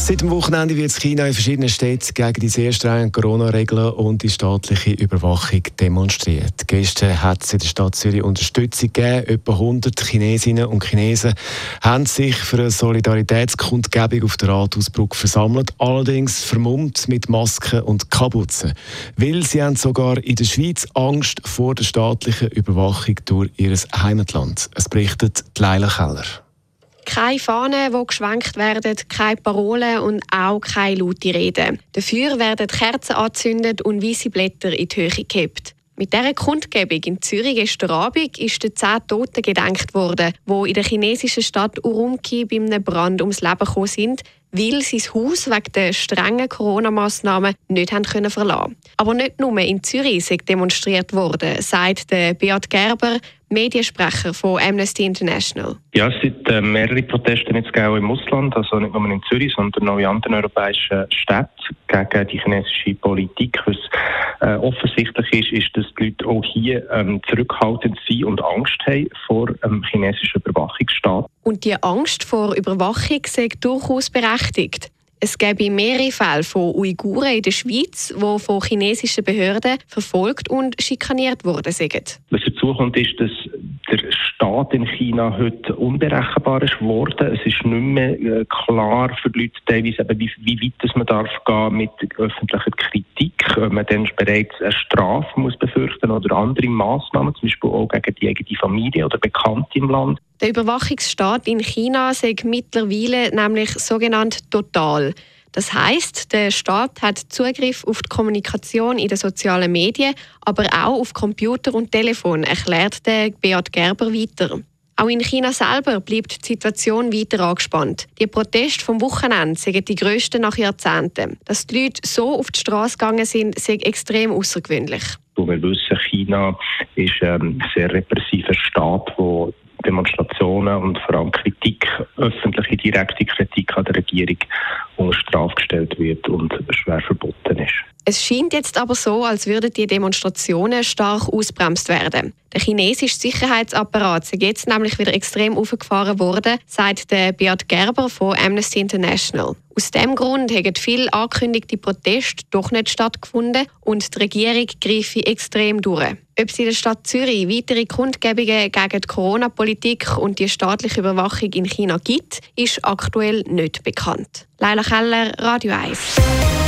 Seit dem Wochenende wird China in verschiedenen Städten gegen die sehr strengen Corona-Regeln und die staatliche Überwachung demonstriert. Gestern hat es in der Stadt Zürich Unterstützung gegeben. Etwa 100 Chinesinnen und Chinesen haben sich für eine Solidaritätskundgebung auf der Rathausbrücke versammelt, allerdings vermummt mit Masken und Kapuzen. Weil sie haben sogar in der Schweiz Angst vor der staatlichen Überwachung durch ihr Heimatland. Es berichtet Leila Keller. Keine Fahnen, die geschwenkt werden, keine Parolen und auch keine laute Reden. Dafür werden Kerzen angezündet und weiße Blätter in die Höhe gehebt. Mit dieser Kundgebung in Zürich gestern Abend ist den zehn Toten gedenkt worden, die in der chinesischen Stadt Urumqi bei einem Brand ums Leben gekommen sind, weil sie das Haus wegen der strengen Corona-Massnahmen nicht haben können verlassen. Aber nicht nur in Zürich sei demonstriert worden, sagt der Beat Gerber, Mediensprecher von Amnesty International. Ja, es sind äh, mehrere Proteste jetzt auch im Ausland, also nicht nur in Zürich, sondern auch in anderen europäischen Städten gegen die chinesische Politik. Was äh, offensichtlich ist, ist, dass die Leute auch hier ähm, zurückhaltend sind und Angst haben vor ähm, chinesischen Überwachungsstaat. Und die Angst vor Überwachung sei durchaus berechtigt. Es gäbe mehrere Fälle von Uiguren in der Schweiz, die von chinesischen Behörden verfolgt und schikaniert worden sind. Was dazu kommt, ist, dass der Staat in China heute unberechenbar ist geworden. Es ist nicht mehr äh, klar für die Leute teilweise, wie, wie weit man darf gehen mit öffentlicher Kritik, ob man dann bereits eine Strafe muss befürchten oder andere Maßnahmen, zum Beispiel auch gegen die eigene Familie oder Bekannte im Land. Der Überwachungsstaat in China sagt mittlerweile nämlich sogenannt total. Das heißt, der Staat hat Zugriff auf die Kommunikation in den sozialen Medien, aber auch auf Computer und Telefon, erklärt der Beat Gerber weiter. Auch in China selber bleibt die Situation weiter angespannt. Die Proteste vom Wochenende sind die grössten nach Jahrzehnten. Dass die Leute so auf die Straße gegangen sind, ist extrem außergewöhnlich. Wir wissen, China ist ein sehr repressiver Staat, der Demonstrationen und vor allem Kritik, öffentliche direkte Kritik an der Regierung unter Strafe gestellt wird und schwer verboten ist. Es scheint jetzt aber so, als würden die Demonstrationen stark ausbremst werden. Der chinesische Sicherheitsapparat ist jetzt nämlich wieder extrem aufgefahren worden, sagt der Beat Gerber von Amnesty International. Aus diesem Grund haben viele angekündigte Proteste doch nicht stattgefunden und die Regierung greife extrem durch. Ob es in der Stadt Zürich weitere Kundgebungen gegen die Corona-Politik und die staatliche Überwachung in China gibt, ist aktuell nicht bekannt. Leila Keller, Radio 1.